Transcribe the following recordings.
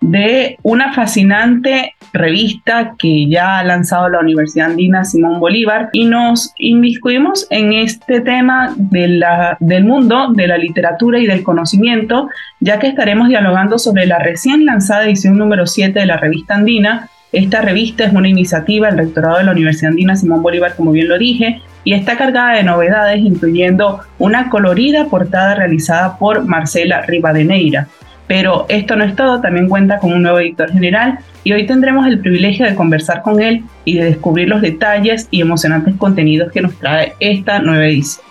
de una fascinante revista que ya ha lanzado la Universidad Andina Simón Bolívar y nos inmiscuimos en este tema de la, del mundo de la literatura y del conocimiento, ya que estaremos dialogando sobre la recién lanzada edición número 7 de la revista Andina. Esta revista es una iniciativa del rectorado de la Universidad Andina Simón Bolívar, como bien lo dije, y está cargada de novedades, incluyendo una colorida portada realizada por Marcela Rivadeneira. Pero esto no es todo, también cuenta con un nuevo editor general y hoy tendremos el privilegio de conversar con él y de descubrir los detalles y emocionantes contenidos que nos trae esta nueva edición.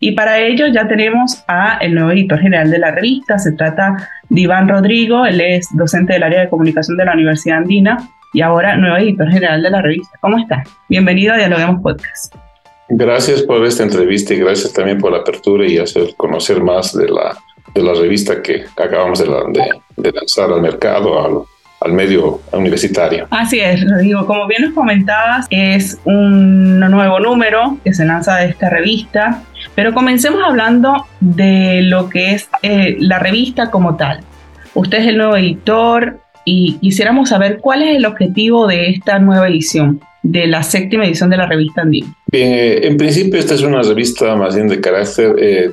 Y para ello ya tenemos a el nuevo editor general de la revista, se trata de Iván Rodrigo, él es docente del área de comunicación de la Universidad Andina y ahora nuevo editor general de la revista. ¿Cómo está? Bienvenido a Dialoguemos Podcast. Gracias por esta entrevista y gracias también por la apertura y hacer conocer más de la, de la revista que acabamos de, de, lanzar al mercado, al, al, medio universitario. Así es, digo, como bien nos comentabas, es un nuevo número que se lanza de esta revista, pero comencemos hablando de lo que es eh, la revista como tal. Usted es el nuevo editor y quisiéramos saber cuál es el objetivo de esta nueva edición de la séptima edición de la revista Andina. Bien, eh, en principio esta es una revista más bien de carácter eh,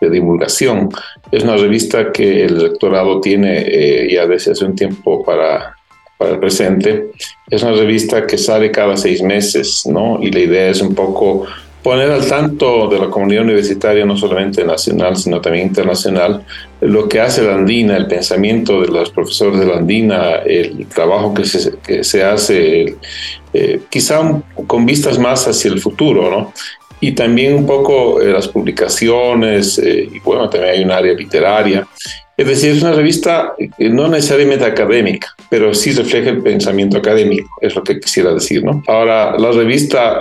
de divulgación. Es una revista que el rectorado tiene eh, ya desde hace un tiempo para, para el presente. Es una revista que sale cada seis meses, ¿no? Y la idea es un poco poner al tanto de la comunidad universitaria, no solamente nacional, sino también internacional, lo que hace la Andina, el pensamiento de los profesores de la Andina, el trabajo que se, que se hace, eh, quizá con vistas más hacia el futuro, ¿no? Y también un poco eh, las publicaciones, eh, y bueno, también hay un área literaria. Es decir, es una revista no necesariamente académica, pero sí refleja el pensamiento académico, es lo que quisiera decir, ¿no? Ahora, la revista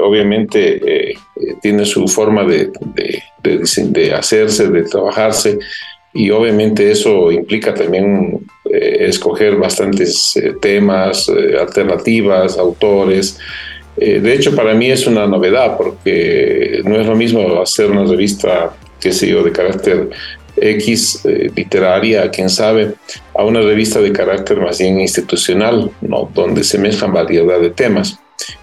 obviamente tiene su forma de, de, hacerse, de trabajarse, y obviamente eso implica también eh, escoger bastantes eh, temas, eh, alternativas, autores. de hecho, para mí es una novedad porque no es lo mismo hacer una revista, qué sé yo, de carácter X literaria, quién sabe, a una revista de carácter más bien institucional, ¿no? donde se mezclan variedad de temas.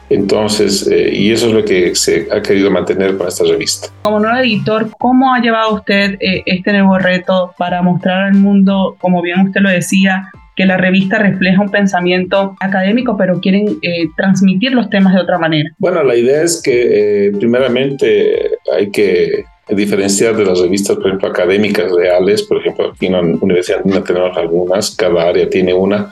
Entonces, eh, y eso es lo que se ha querido mantener con esta revista. Como nuevo editor, ¿cómo ha llevado usted eh, este nuevo reto para mostrar al mundo, como bien usted lo decía, que la revista refleja un pensamiento académico, pero quieren eh, transmitir los temas de otra manera? Bueno, la idea es que primeramente hay que diferenciar de las revistas, por ejemplo, académicas reales, por ejemplo, aquí en la Universidad tenemos algunas, cada área tiene una,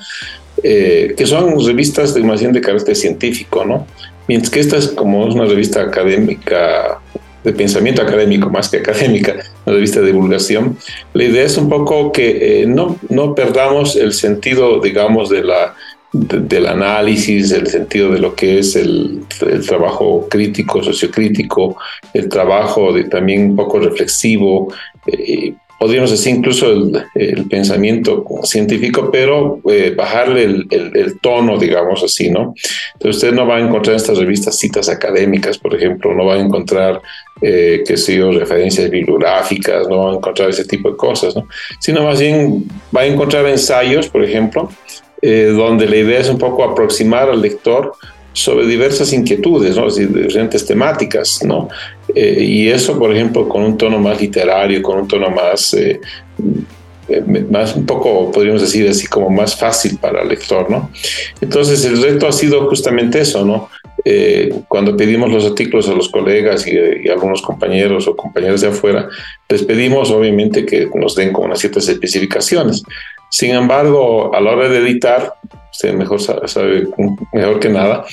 eh, que son revistas de más bien de carácter científico, ¿no? Mientras que esta es como una revista académica, de pensamiento académico más que académica, una revista de divulgación, la idea es un poco que eh, no, no perdamos el sentido, digamos, de la, del análisis, el sentido de lo que es el, trabajo crítico, sociocrítico, el trabajo de, también un poco reflexivo, eh, podríamos decir incluso el, pensamiento científico, pero eh, bajarle el, tono, digamos así, ¿no? Entonces usted no va a encontrar en estas revistas citas académicas, por ejemplo, no va a encontrar, eh, qué sé yo, referencias bibliográficas, no va a encontrar ese tipo de cosas, ¿no? Sino más bien va a encontrar ensayos, por ejemplo, eh, donde la idea es un poco aproximar al lector sobre diversas inquietudes, ¿no? diferentes temáticas, ¿no? Eh, y eso, por ejemplo, con un tono más literario, con un tono más, eh, más un poco, podríamos decir así, como más fácil para el lector, ¿no? Entonces el reto ha sido justamente eso, ¿no? Eh, cuando pedimos los artículos a los colegas y, y, algunos compañeros o compañeras de afuera, les pedimos obviamente que nos den con unas ciertas especificaciones. Sin embargo, a la hora de editar, usted mejor sabe, mejor que nada,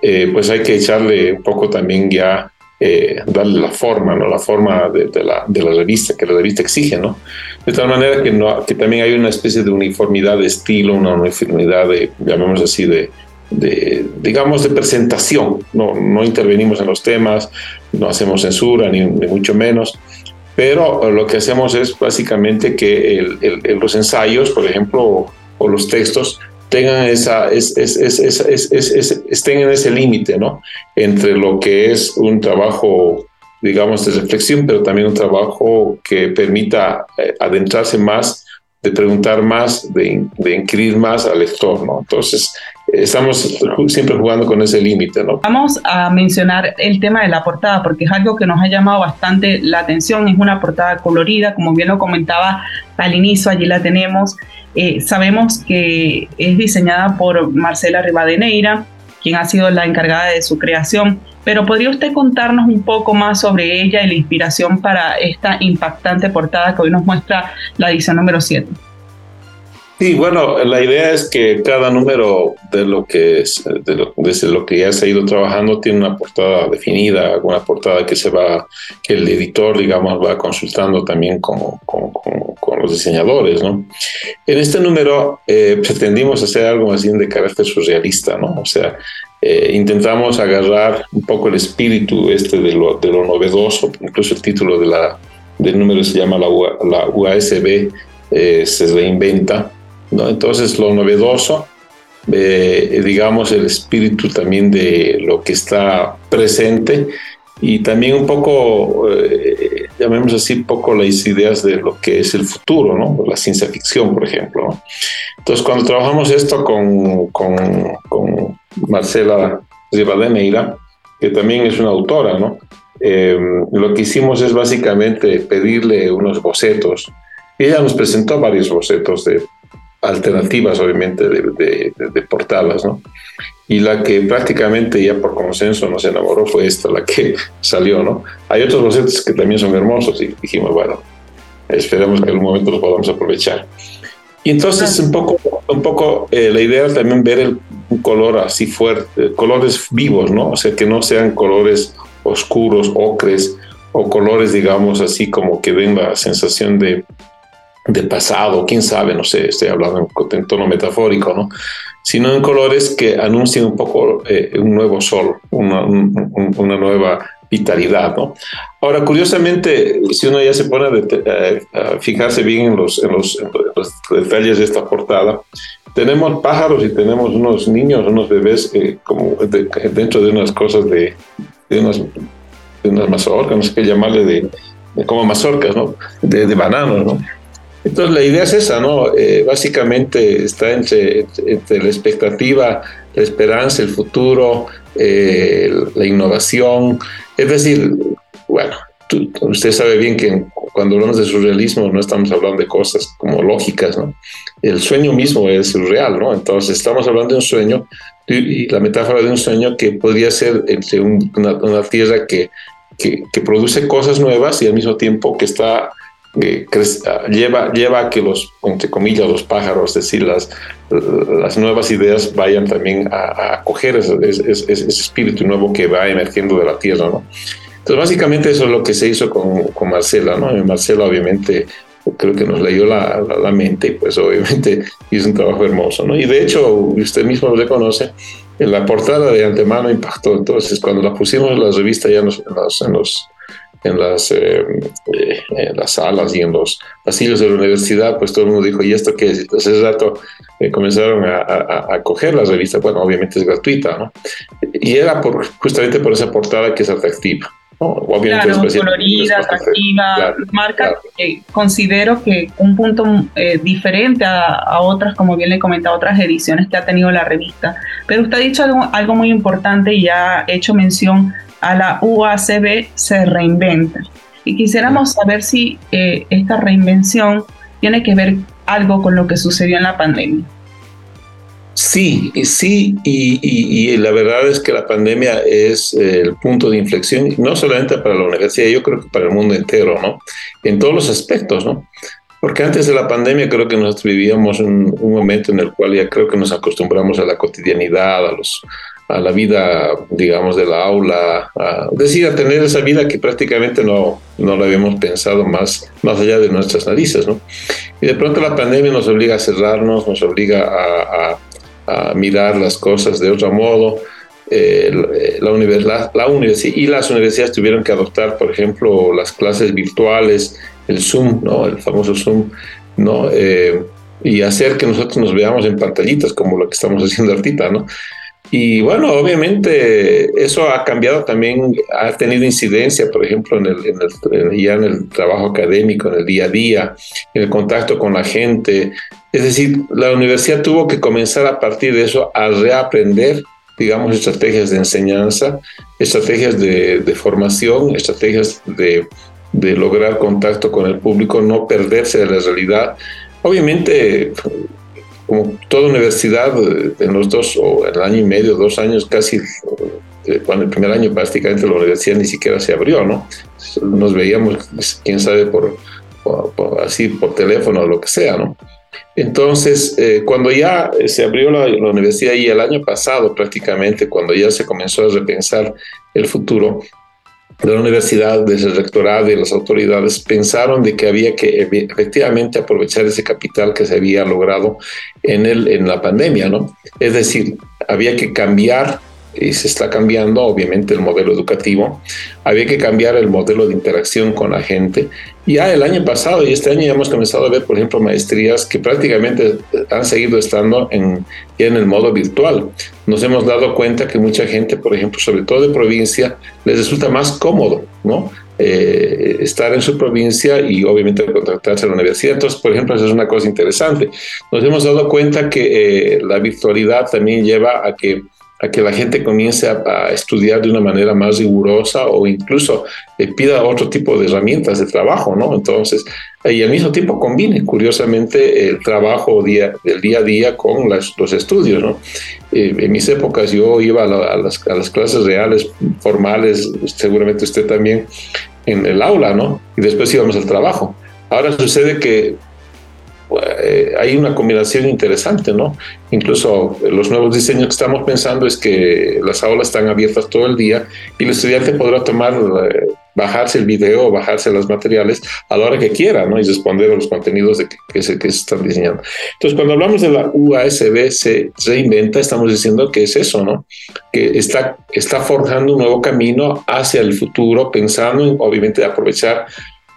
eh, pues hay que echarle un poco también ya, eh, darle la forma, ¿no? La forma de, la, de, la, revista, que la revista exige, ¿no? De tal manera que, no, que también hay una especie de uniformidad de estilo, una uniformidad de, llamémoslo así, de, de, digamos, de presentación. No, no intervenimos en los temas, no hacemos censura, ni, mucho menos. Pero lo que hacemos es básicamente que el, los ensayos, por ejemplo, o los textos, tengan esa, es, es, es, estén en ese límite, ¿no? Entre lo que es un trabajo, digamos, de reflexión, pero también un trabajo que permita eh, adentrarse más, de preguntar más, de, de inquirir más al lector, ¿no? Entonces, estamos siempre jugando con ese límite, ¿no? Vamos a mencionar el tema de la portada, porque es algo que nos ha llamado bastante la atención. Es una portada colorida, como bien lo comentaba al inicio, allí la tenemos. Eh, sabemos que es diseñada por Marcela Rivadeneira, quien ha sido la encargada de su creación. Pero ¿podría usted contarnos un poco más sobre ella y la inspiración para esta impactante portada que hoy nos muestra la edición número 7? Sí, bueno, la idea es que cada número de lo que es, de lo, desde lo que ya se ha ido trabajando tiene una portada definida, una portada que se va, que el editor, digamos, va consultando también con, con, los diseñadores, ¿no? En este número eh, pretendimos hacer algo más bien de carácter surrealista, ¿no? O sea, eh, intentamos agarrar un poco el espíritu este de lo, de lo novedoso, incluso el título de la, del número se llama la, la eh, se reinventa entonces, lo novedoso, eh, digamos, el espíritu también de lo que está presente y también un poco, eh, llamemos así, un poco las ideas de lo que es el futuro, ¿no? La ciencia ficción, por ejemplo. Entonces, cuando trabajamos esto con, con, con Marcela Rivadeneira, que también es una autora, ¿no? Eh, lo que hicimos es básicamente pedirle unos bocetos. Ella nos presentó varios bocetos de alternativas, obviamente, de, de, portadas, ¿no? Y la que prácticamente ya por consenso nos enamoró fue esta, la que salió, ¿no? Hay otros bocetos que también son hermosos y dijimos, bueno, esperemos que en algún momento los podamos aprovechar. Y entonces un poco, un poco eh, la idea es también ver el, un color así fuerte, colores vivos, ¿no? O sea, que no sean colores oscuros, ocres, o colores, digamos, así como que den la sensación de, de pasado, quién sabe, no sé, estoy hablando en, tono metafórico, ¿no? Sino en colores que anuncien un poco eh, un nuevo sol, una, una, nueva vitalidad, ¿no? Ahora, curiosamente, si uno ya se pone a, fijarse bien en los, en los, detalles de esta portada, tenemos pájaros y tenemos unos niños, unos bebés eh, como dentro de unas cosas de, de unas, de unas mazorcas, no sé qué llamarle, de, como mazorcas, ¿no? De, de bananos, ¿no? Entonces la idea es esa, ¿no? Eh, básicamente está entre, entre, la expectativa, la esperanza, el futuro, eh, la innovación. Es decir, bueno, usted sabe bien que cuando hablamos de surrealismo no estamos hablando de cosas como lógicas, ¿no? El sueño mismo es surreal, ¿no? Entonces estamos hablando de un sueño y, la metáfora de un sueño que podría ser entre una, una, tierra que, que, que produce cosas nuevas y al mismo tiempo que está lleva, lleva a que los, entre comillas, los pájaros, es decir, las, las nuevas ideas vayan también a, acoger ese, ese, espíritu nuevo que va emergiendo de la tierra, ¿no? Entonces, básicamente eso es lo que se hizo con, con Marcela, ¿no? Marcela, obviamente, creo que nos leyó la, la, mente y pues obviamente hizo un trabajo hermoso, ¿no? Y de hecho, usted mismo lo reconoce, en la portada de antemano impactó. Entonces, cuando la pusimos en la revista ya en los, en los en las, eh, eh, en las salas y en los pasillos de la universidad, pues todo el mundo dijo, ¿y esto qué es? Hace rato eh, comenzaron a, a, coger la revista, bueno, obviamente es gratuita, ¿no? Y era por, justamente por esa portada que es atractiva. ¿no? Obviamente claro, es colorida, atractiva, marca, considero que un punto diferente a, a, otras, como bien le comentaba, otras ediciones que ha tenido la revista. Pero usted ha dicho algo, algo muy importante y ya ha hecho mención a la UACB se reinventa. Y quisiéramos saber si eh, esta reinvención tiene que ver algo con lo que sucedió en la pandemia. Sí, sí, y, la verdad es que la pandemia es el punto de inflexión, no solamente para la universidad, yo creo que para el mundo entero, ¿no? En todos los aspectos, ¿no? Porque antes de la pandemia creo que nosotros vivíamos un momento en el cual ya creo que nos acostumbramos a la cotidianidad, a los, a la vida, digamos, de la aula, a, decir, a tener esa vida que prácticamente no, no la habíamos pensado más, más allá de nuestras narices, ¿no? Y de pronto la pandemia nos obliga a cerrarnos, nos obliga a, mirar las cosas de otro modo. Eh, la, universidad, la universidad y las universidades tuvieron que adoptar, por ejemplo, las clases virtuales, el Zoom, ¿no? El famoso Zoom, ¿no? Eh, y hacer que nosotros nos veamos en pantallitas, como lo que estamos haciendo ahorita, ¿no? Y bueno, obviamente eso ha cambiado también, ha tenido incidencia, por ejemplo, en el, ya en el trabajo académico, en el día a día, en el contacto con la gente. Es decir, la universidad tuvo que comenzar a partir de eso a reaprender, digamos, estrategias de enseñanza, estrategias de, formación, estrategias de, de lograr contacto con el público, no perderse de la realidad. Obviamente, como toda universidad, eh, en los dos, o el año y medio, dos años casi, eh, cuando el primer año prácticamente la universidad ni siquiera se abrió, ¿no? Nos veíamos, quién sabe, por, así, por teléfono o lo que sea, ¿no? Entonces, eh, cuando ya se abrió la, la, universidad y el año pasado prácticamente, cuando ya se comenzó a repensar el futuro, de la universidad, desde el rectorado y las autoridades pensaron de que había que efectivamente aprovechar ese capital que se había logrado en, el, en la pandemia, ¿no? Es decir, había que cambiar y se está cambiando obviamente el modelo educativo, había que cambiar el modelo de interacción con la gente. Ya el año pasado y este año ya hemos comenzado a ver, por ejemplo, maestrías que prácticamente han seguido estando en, en el modo virtual. Nos hemos dado cuenta que mucha gente, por ejemplo, sobre todo de provincia, les resulta más cómodo, ¿no? Eh, estar en su provincia y obviamente contactarse a la universidad. Entonces, por ejemplo, eso es una cosa interesante. Nos hemos dado cuenta que eh, la virtualidad también lleva a que a que la gente comience a, estudiar de una manera más rigurosa o incluso eh, pida otro tipo de herramientas de trabajo, ¿no? Entonces, y al mismo tiempo combine, curiosamente, el trabajo día, del día a día con los estudios, ¿no? Eh, en mis épocas yo iba a, las, a las clases reales, formales, seguramente usted también, en el aula, ¿no? Y después íbamos al trabajo. Ahora sucede que hay una combinación interesante, ¿no? Incluso los nuevos diseños que estamos pensando es que las aulas están abiertas todo el día y el estudiante podrá tomar, eh, bajarse el video bajarse los materiales a la hora que quiera, ¿no? Y responder a los contenidos de que, se, que se están diseñando. Entonces, cuando hablamos de la UASB se reinventa, estamos diciendo que es eso, ¿no? Que está, está forjando un nuevo camino hacia el futuro, pensando en, obviamente, aprovechar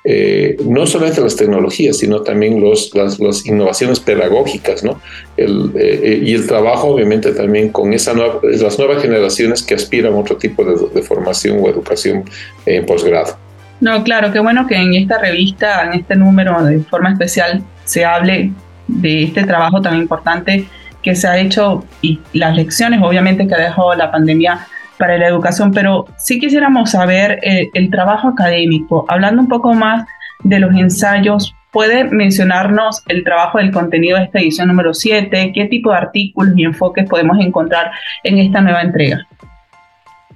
eh, no solamente las tecnologías, sino también los, las, innovaciones pedagógicas, ¿no? El, eh, y el trabajo, obviamente, también con esa las nuevas generaciones que aspiran a otro tipo de, formación o educación en posgrado. No, claro, qué bueno que en esta revista, en este número, de forma especial, se hable de este trabajo tan importante que se ha hecho y las lecciones, obviamente, que ha dejado la pandemia para la educación, pero sí quisiéramos saber eh, el trabajo académico, hablando un poco más de los ensayos. ¿Puede mencionarnos el trabajo del contenido de esta edición número 7? ¿Qué tipo de artículos y enfoques podemos encontrar en esta nueva entrega?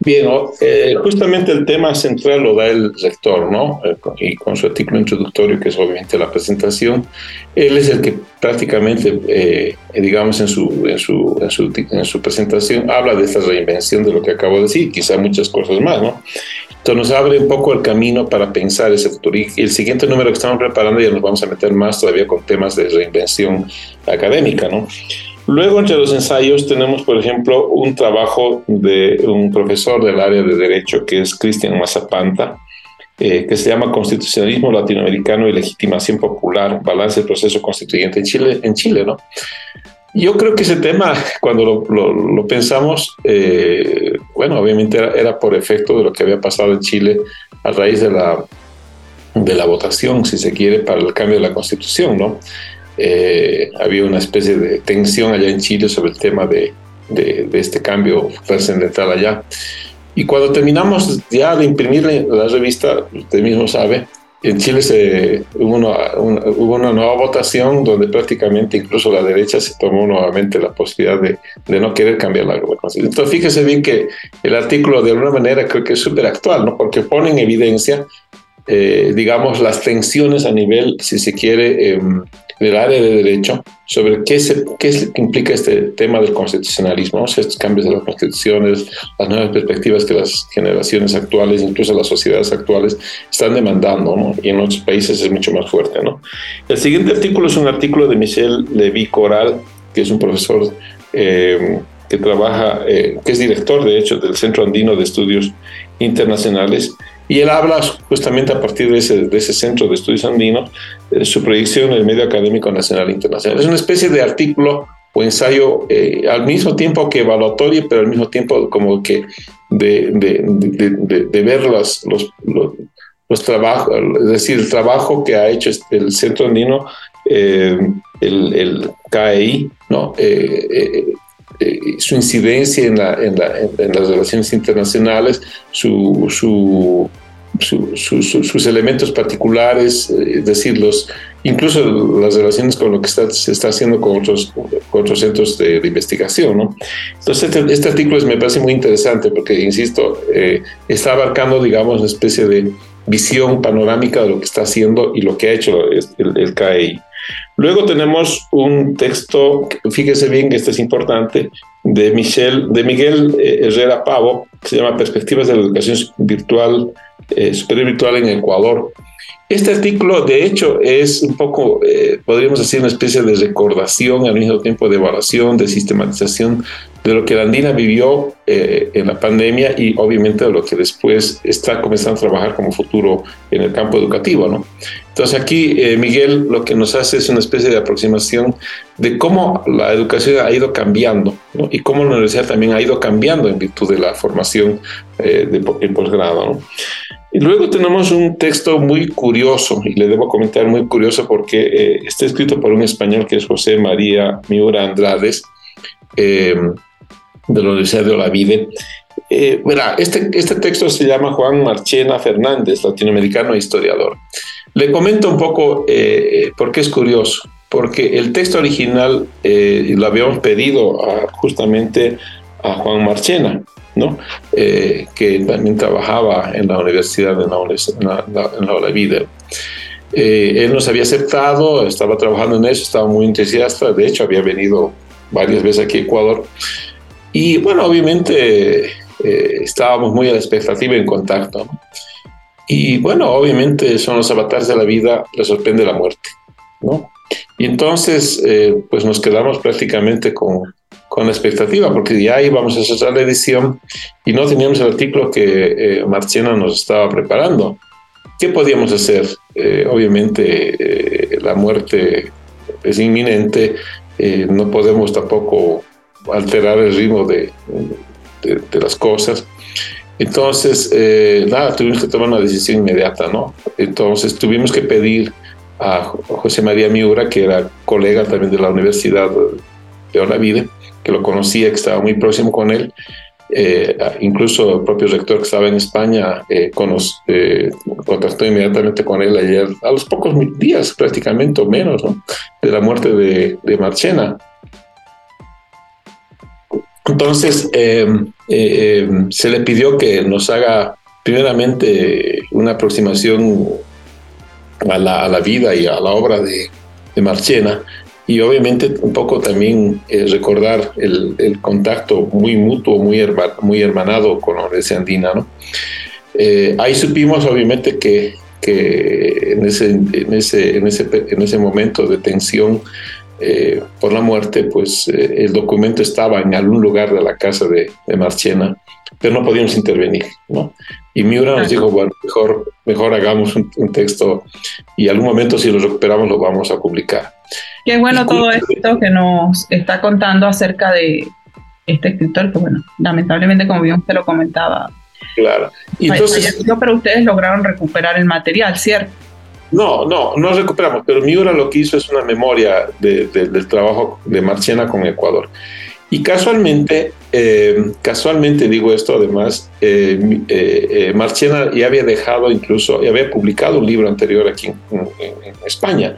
Bien, eh, justamente el tema central lo da el rector, ¿no? Eh, y con su artículo introductorio, que es obviamente la presentación, él es el que prácticamente, eh, digamos, en su, en, su, en, su, en su presentación habla de esta reinvención de lo que acabo de decir, quizá muchas cosas más, ¿no? Entonces nos abre un poco el camino para pensar ese futuro. Y el siguiente número que estamos preparando ya nos vamos a meter más todavía con temas de reinvención académica, ¿no? Luego, entre los ensayos, tenemos, por ejemplo, un trabajo de un profesor del área de Derecho, que es Cristian Mazapanta, eh, que se llama Constitucionalismo Latinoamericano y Legitimación Popular, Balance del Proceso Constituyente en Chile, en Chile ¿no? Yo creo que ese tema, cuando lo, pensamos, eh, bueno, obviamente era, era, por efecto de lo que había pasado en Chile a raíz de la, de la votación, si se quiere, para el cambio de la Constitución, ¿no? Eh, había una especie de tensión allá en Chile sobre el tema de, de, este cambio trascendental allá. Y cuando terminamos ya de imprimir la revista, usted mismo sabe, en Chile se, hubo, una, hubo una nueva votación donde prácticamente incluso la derecha se tomó nuevamente la posibilidad de, de no querer cambiar la constitución. Entonces fíjese bien que el artículo de alguna manera creo que es súper actual, ¿no? porque pone en evidencia, eh, digamos, las tensiones a nivel, si se quiere, eh, del área de derecho sobre qué, se, qué implica este tema del constitucionalismo, estos cambios de las constituciones, las nuevas perspectivas que las generaciones actuales, incluso las sociedades actuales, están demandando, ¿no? y en otros países es mucho más fuerte. ¿no? El siguiente artículo es un artículo de Michel Levy Coral, que es un profesor eh, que trabaja, eh, que es director, de hecho, del Centro Andino de Estudios Internacionales, y él habla justamente a partir de ese, centro de estudios andinos, de su proyección en el medio académico nacional e internacional. Es una especie de artículo o ensayo eh, al mismo tiempo que evaluatorio, pero al mismo tiempo como que de, ver los, los, trabajos, es decir, el trabajo que ha hecho este, el Centro Andino, eh, el, el KEI, ¿no? Eh, su incidencia en, la, en, la, en, las relaciones internacionales, su, su, sus elementos particulares, eh, es decir, incluso las relaciones con lo que está, se está haciendo con otros, centros de, investigación. ¿no? Entonces, este, este, artículo me parece muy interesante porque, insisto, eh, está abarcando, digamos, una especie de visión panorámica de lo que está haciendo y lo que ha hecho el, el. Luego tenemos un texto, fíjese bien que este es importante, de, Michel, de Miguel eh, Herrera Pavo, que se llama Perspectivas de la Educación Virtual, eh, Superior Virtual en Ecuador. Este artículo, de hecho, es un poco, eh, podríamos decir, una especie de recordación, al mismo tiempo de evaluación, de sistematización de lo que la Andina vivió eh, en la pandemia y obviamente de lo que después está comenzando a trabajar como futuro en el campo educativo. ¿no? Entonces aquí eh, Miguel lo que nos hace es una especie de aproximación de cómo la educación ha ido cambiando y cómo la universidad también ha ido cambiando en virtud de la formación de, en posgrado. ¿no? Y luego tenemos un texto muy curioso, y le debo comentar muy curioso porque está escrito por un español que es José María Miura Andrades, de la Universidad de Olavide. Eh, este, este texto se llama Juan Marchena Fernández, latinoamericano e historiador. Le comento un poco eh, por qué es curioso, porque el texto original eh, lo habíamos pedido justamente a Juan Marchena, ¿no? Eh, que también trabajaba en la Universidad de la, Olavide. él nos había aceptado, estaba trabajando en eso, estaba muy entusiasta, de hecho había venido varias veces aquí a Ecuador, y bueno, obviamente eh, estábamos muy a la expectativa en contacto. Y bueno, obviamente son los avatares de la vida, le sorprende la muerte, ¿no? Y entonces, eh, pues nos quedamos prácticamente con, con expectativa, porque ya íbamos a cerrar la edición y no teníamos el artículo que eh, Marchena nos estaba preparando. ¿Qué podíamos hacer? obviamente, la muerte es inminente, no podemos tampoco alterar el ritmo de, de, las cosas. Entonces, eh, nada, tuvimos que tomar una decisión inmediata, ¿no? Entonces tuvimos que pedir a José María Miura, que era colega también de la Universidad de Olavide, que lo conocía, que estaba muy próximo con él, eh, incluso el propio rector que estaba en España eh, eh, contactó inmediatamente con él ayer, a los pocos días prácticamente o menos, ¿no? de la muerte de, de Marchena. Entonces, em, eh, em, se le pidió que nos haga primeramente una aproximación a la, vida y a la obra de, Marchena y obviamente un poco también eh, recordar el, contacto muy mutuo, muy, hermanado con la Universidad. ¿no? Eh, ahí supimos obviamente que, que en, ese, en, ese, en, ese, en ese momento de tensión eh, por la muerte, pues eh, el documento estaba en algún lugar de la casa de, Marchena, pero no podíamos intervenir, ¿no? Y Miura nos dijo, bueno, mejor, mejor hagamos un, texto y algún momento si lo recuperamos lo vamos a publicar. Qué bueno todo esto que nos está contando acerca de este escritor, que bueno, lamentablemente como bien usted lo comentaba. Claro. Y entonces, pero ustedes lograron recuperar el material, ¿cierto? No, no, no recuperamos, pero Miura lo que hizo es una memoria del trabajo de Marchena con Ecuador. Y casualmente eh, casualmente digo esto, además, eh, Marchena ya había dejado incluso, ya había publicado un libro anterior aquí en, España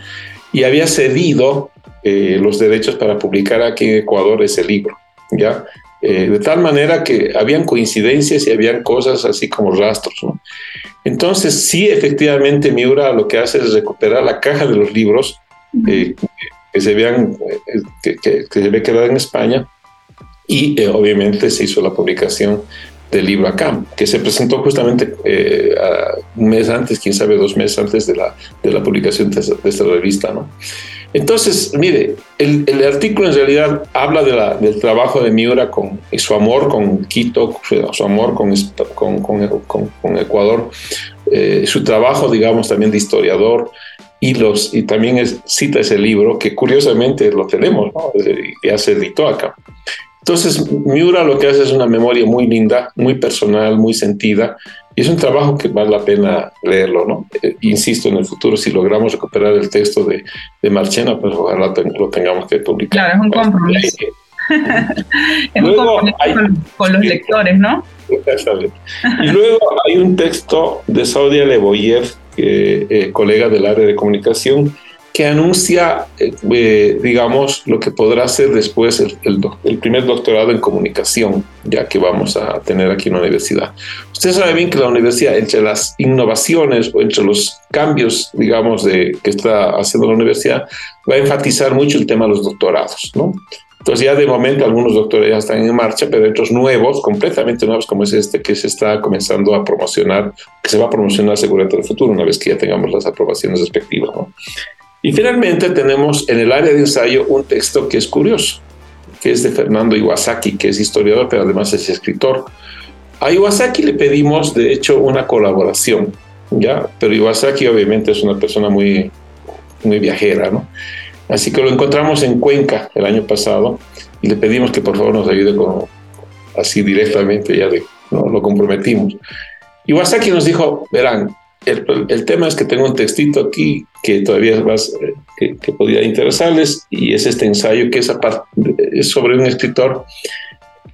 y había cedido los derechos para publicar aquí en Ecuador ese libro, ¿ya? De tal manera que habían coincidencias y habían cosas así como rastros, ¿no? Entonces, sí, efectivamente, Miura lo que hace es recuperar la caja de los libros que se vean, que, que, que se ve quedar en España y eh, obviamente se hizo la publicación del libro acá, que se presentó justamente eh, un mes antes, quién sabe, dos meses antes de la, de la publicación de esta, revista. ¿no? Entonces, mire, el, el, artículo en realidad habla de la, del trabajo de Miura con, y su amor con Quito, su, amor con, con Ecuador, eh, su trabajo, digamos, también de historiador, y, los, y también cita ese libro que curiosamente lo tenemos, ¿no? ya se editó acá. Entonces, Miura lo que hace es una memoria muy linda, muy personal, muy sentida, y es un trabajo que vale la pena leerlo, ¿no? Eh, insisto, en el futuro, si logramos recuperar el texto de, de Marchena, pues ojalá lo tengamos que publicar. Claro, es un compromiso. es un compromiso con, los lectores, ¿no? Y luego hay un texto de Saudia Leboyev, eh, colega del área de comunicación, que anuncia, eh, digamos, lo que podrá ser después el, el, primer doctorado en comunicación, ya que vamos a tener aquí en la universidad. Usted sabe bien que la universidad, entre las innovaciones o entre los cambios, digamos, de, que está haciendo la universidad, va a enfatizar mucho el tema de los doctorados, ¿no? Entonces ya de momento algunos doctores ya están en marcha, pero otros nuevos, completamente nuevos, como es este, que se está comenzando a promocionar, que se va a promocionar seguramente en el futuro, una vez que ya tengamos las aprobaciones respectivas. ¿no? Y finalmente tenemos en el área de ensayo un texto que es curioso, que es de Fernando Iwasaki, que es historiador, pero además es escritor. A Iwasaki le pedimos, de hecho, una colaboración, ¿ya? Pero Iwasaki obviamente es una persona muy, muy viajera, ¿no? Así que lo encontramos en Cuenca el año pasado y le pedimos que por favor nos ayude con, así directamente, ya ¿no? lo comprometimos. Iwasaki nos dijo, verán, el, tema es que tengo un textito aquí que todavía más, que, que, podría interesarles y es este ensayo que es, es sobre un escritor,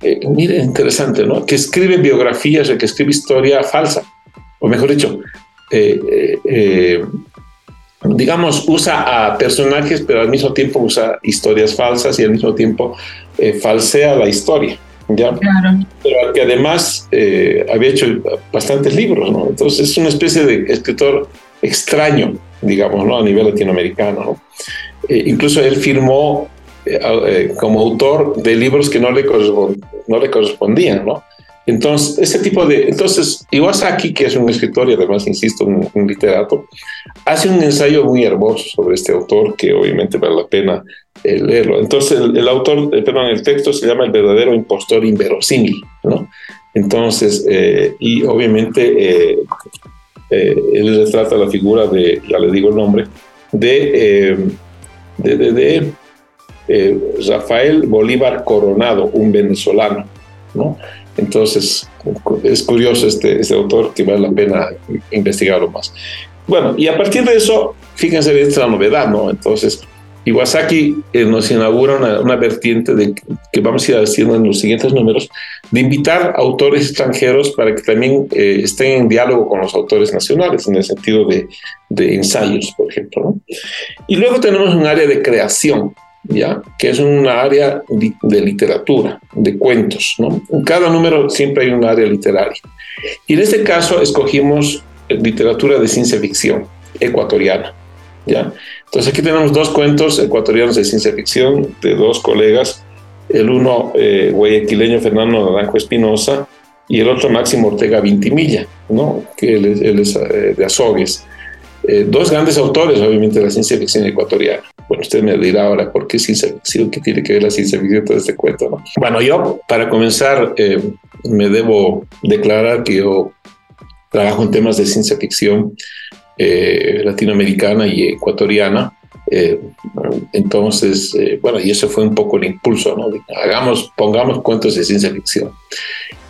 eh, mire, interesante, ¿no? Que escribe biografías, que escribe historia falsa, o mejor dicho, eh, eh, digamos, usa a personajes, pero al mismo tiempo usa historias falsas y al mismo tiempo falsea la historia. ¿Ya? Pero que además eh, había hecho bastantes libros, ¿no? Entonces es una especie de escritor extraño, digamos, ¿no? A nivel latinoamericano, ¿no? Eh, incluso él firmó eh, como autor de libros que no le, no le correspondían, ¿no? Entonces, ese tipo de... Entonces, Iwasaki, que es un escritor y además, insisto, un, literato, hace un ensayo muy hermoso sobre este autor que obviamente vale la pena eh, leerlo. Entonces, el, autor, eh, perdón, el texto se llama El verdadero impostor inverosímil, ¿no? Entonces, eh, y obviamente él retrata la figura de, ya le digo el nombre, de, de, de, de Rafael Bolívar Coronado, un venezolano, ¿no? Entonces, es curioso este, este autor que vale la pena investigarlo más. Bueno, y a partir de eso, fíjense, esta es la novedad, ¿no? Entonces, Iwasaki eh, nos inaugura una, vertiente de que vamos a ir haciendo en los siguientes números, de invitar autores extranjeros para que también eh, estén en diálogo con los autores nacionales, en el sentido de, de ensayos, por ejemplo. ¿no? Y luego tenemos un área de creación, ¿ya? que es una área de literatura, de cuentos. ¿no? En cada número siempre hay un área literaria. Y en este caso escogimos literatura de ciencia ficción ecuatoriana. ¿ya? Entonces aquí tenemos dos cuentos ecuatorianos de ciencia ficción de dos colegas, el uno eh, guayaquileño Fernando Naranjo Espinosa y el otro Máximo Ortega Vintimilla, ¿no? que él, es eh, de Azogues. Eh, dos grandes autores, obviamente, de la ciencia ficción ecuatoriana. Bueno, usted me dirá ahora por qué ciencia ficción, qué tiene que ver la ciencia ficción todo este cuento. ¿no? Bueno, yo, para comenzar, eh, me debo declarar que yo trabajo en temas de ciencia ficción eh, latinoamericana y ecuatoriana. entonces, bueno, y eso fue un poco el impulso, ¿no? Hagamos, pongamos cuentos de ciencia ficción.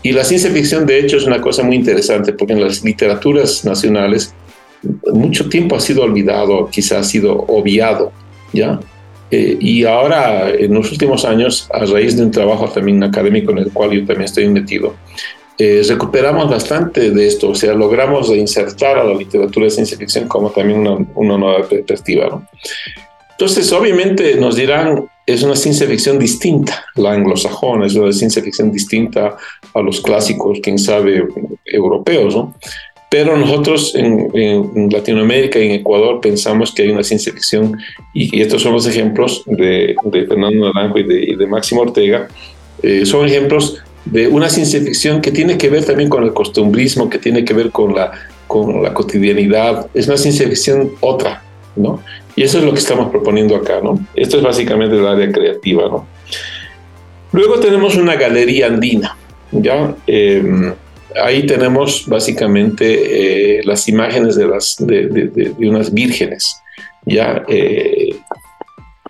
Y la ciencia ficción, de hecho, es una cosa muy interesante porque en las literaturas nacionales mucho tiempo ha sido olvidado, quizás ha sido obviado, ¿ya? Eh, y ahora, en los últimos años, a raíz de un trabajo también académico en el cual yo también estoy metido, eh, recuperamos bastante de esto, o sea, logramos insertar a la literatura de ciencia ficción como también una, una nueva perspectiva. ¿no? Entonces, obviamente nos dirán, es una ciencia ficción distinta, la anglosajona, es una ciencia ficción distinta a los clásicos, quién sabe, europeos, ¿no? Pero nosotros en, Latinoamérica y en Ecuador pensamos que hay una ciencia ficción, y, estos son los ejemplos de, Fernando Naranjo y de, Máximo Ortega, eh, son ejemplos de una ciencia ficción que tiene que ver también con el costumbrismo, que tiene que ver con la, con la cotidianidad. Es una ciencia ficción otra, ¿no? Y eso es lo que estamos proponiendo acá, ¿no? Esto es básicamente el área creativa, ¿no? Luego tenemos una galería andina, ¿ya? Em, ahí tenemos básicamente eh, las imágenes de, las, de, unas vírgenes, ¿ya? Eh,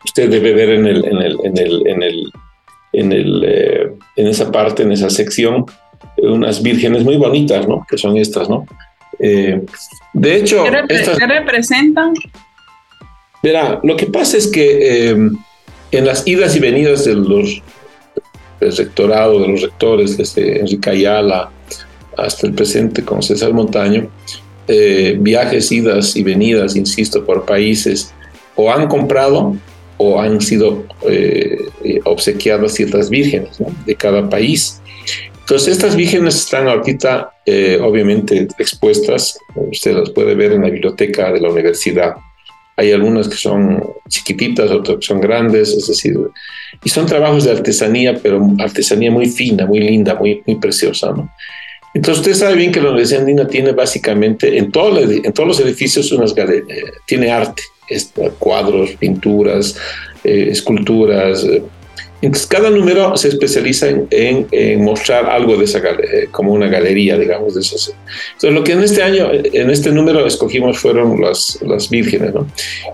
usted debe ver en el, en el, en, el, eh, en esa parte, en esa sección, unas vírgenes muy bonitas, ¿no? Que son estas, ¿no? Eh, de hecho... ¿Qué, representan? Verá, lo que pasa es que em, en las idas y venidas de los, del rectorado, de los rectores, desde Enrique Ayala hasta el presente con César Montaño, eh, viajes, idas y venidas, insisto, por países, o han comprado o han sido eh, eh, obsequiadas ciertas vírgenes de cada país. Entonces, estas vírgenes están ahorita eh, obviamente expuestas, usted las puede ver en la biblioteca de la universidad. Hay algunas que son chiquititas, otras que son grandes, es decir, y son trabajos de artesanía, pero artesanía muy fina, muy linda, muy, muy preciosa. ¿no? Entonces, usted sabe bien que la Universidad Andina tiene básicamente en, todo, en todos los edificios unas galerías, tiene arte cuadros, pinturas, eh, esculturas. Eh. Entonces, cada número se especializa en, mostrar algo de esa eh, como una galería, digamos, de esos. Entonces, lo que en este año, en este número escogimos fueron las, las vírgenes, ¿no?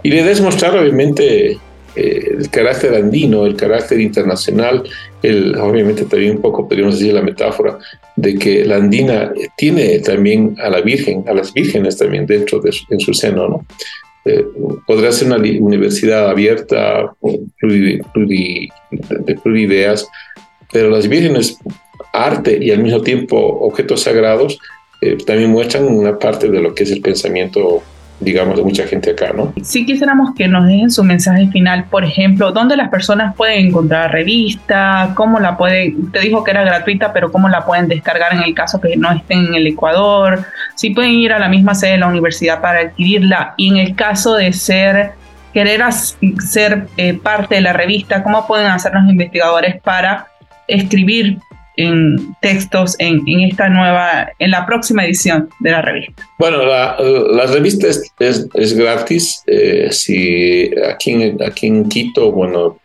Y la idea es mostrar, obviamente, el carácter andino, el carácter internacional, el, obviamente también un poco podríamos decir la metáfora de que la andina tiene también a la Virgen, a las vírgenes también dentro de en su seno, ¿no? Eh, ser una universidad abierta, de plurideas, pero las vírgenes, arte y al mismo tiempo objetos sagrados, eh, también muestran una parte de lo que es el pensamiento digamos, de mucha gente acá, ¿no? Sí quisiéramos que nos dejen su mensaje final, por ejemplo, dónde las personas pueden encontrar la revista, cómo la pueden, te dijo que era gratuita, pero cómo la pueden descargar en el caso que no estén en el Ecuador, si pueden ir a la misma sede de la universidad para adquirirla. Y en el caso de ser querer ser eh, parte de la revista, cómo pueden hacer los investigadores para escribir en textos en, en, esta nueva, en la próxima edición de la revista? Bueno, la, la revista es, es, gratis. Eh, si aquí en, aquí en Quito, bueno,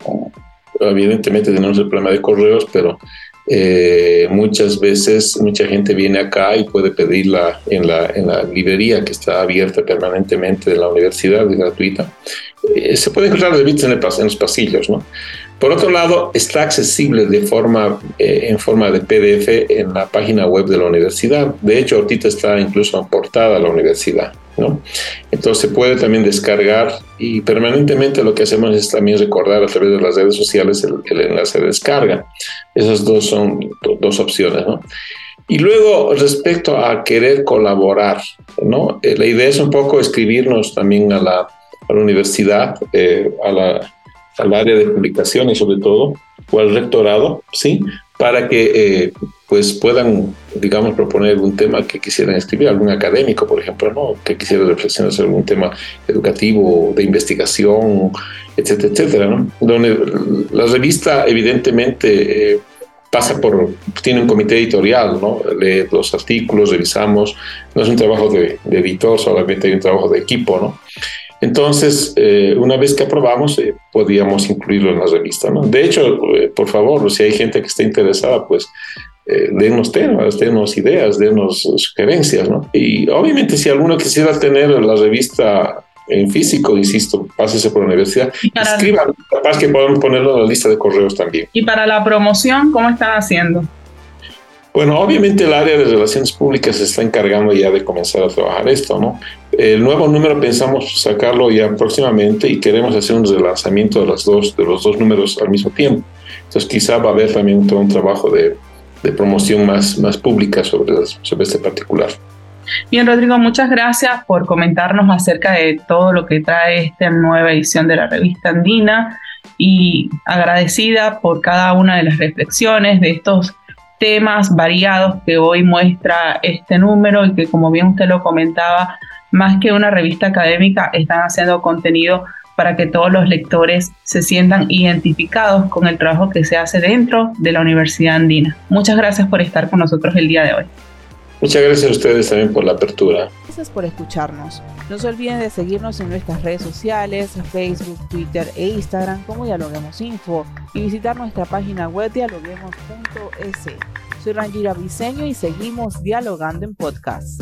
evidentemente tenemos el problema de correos, pero eh, muchas veces mucha gente viene acá y puede pedirla en la, en la librería que está abierta permanentemente de la universidad, es gratuita. Eh, se puede encontrar revistas en, en los pasillos, ¿no? Por otro lado, está accesible de forma, eh, en forma de PDF en la página web de la universidad. De hecho, ahorita está incluso aportada a la universidad. ¿no? Entonces se puede también descargar y permanentemente lo que hacemos es también recordar a través de las redes sociales el, enlace de descarga. Esas dos son dos opciones. ¿no? Y luego, respecto a querer colaborar, ¿no? Eh, la idea es un poco escribirnos también a la, a la universidad, eh, a la al área de publicaciones sobre todo, o al rectorado, ¿sí? Para que eh, pues puedan, digamos, proponer algún tema que quisieran escribir, algún académico, por ejemplo, ¿no? Que quisiera reflexionar sobre algún tema educativo, de investigación, etcétera, etcétera, ¿no? Donde la revista, evidentemente, eh, pasa por, tiene un comité editorial, ¿no? Lee los artículos, revisamos, no es un trabajo de, de editor, solamente hay un trabajo de equipo, ¿no? Entonces, eh, una vez que aprobamos, eh, podíamos incluirlo en la revista. ¿no? De hecho, eh, por favor, si hay gente que está interesada, pues denos temas, denos ideas, denos sugerencias. ¿no? Y obviamente, si alguno quisiera tener la revista en físico, insisto, pásese por la universidad, escriban, capaz que podemos ponerlo en la lista de correos también. ¿Y para la promoción, cómo están haciendo? Bueno, obviamente el área de relaciones públicas se está encargando ya de comenzar a trabajar esto, ¿no? El nuevo número pensamos sacarlo ya próximamente y queremos hacer un relanzamiento de los dos, de los dos números al mismo tiempo. Entonces quizá va a haber también todo un trabajo de, de promoción más, más pública sobre, sobre este particular. Bien, Rodrigo, muchas gracias por comentarnos acerca de todo lo que trae esta nueva edición de la revista Andina y agradecida por cada una de las reflexiones de estos temas variados que hoy muestra este número y que como bien usted lo comentaba, más que una revista académica, están haciendo contenido para que todos los lectores se sientan identificados con el trabajo que se hace dentro de la Universidad Andina. Muchas gracias por estar con nosotros el día de hoy. Muchas gracias a ustedes también por la apertura. Gracias por escucharnos. No se olviden de seguirnos en nuestras redes sociales, Facebook, Twitter e Instagram como Dialoguemos Info y visitar nuestra página web dialoguemos.es. Soy Rangira Briseño y seguimos dialogando en podcast.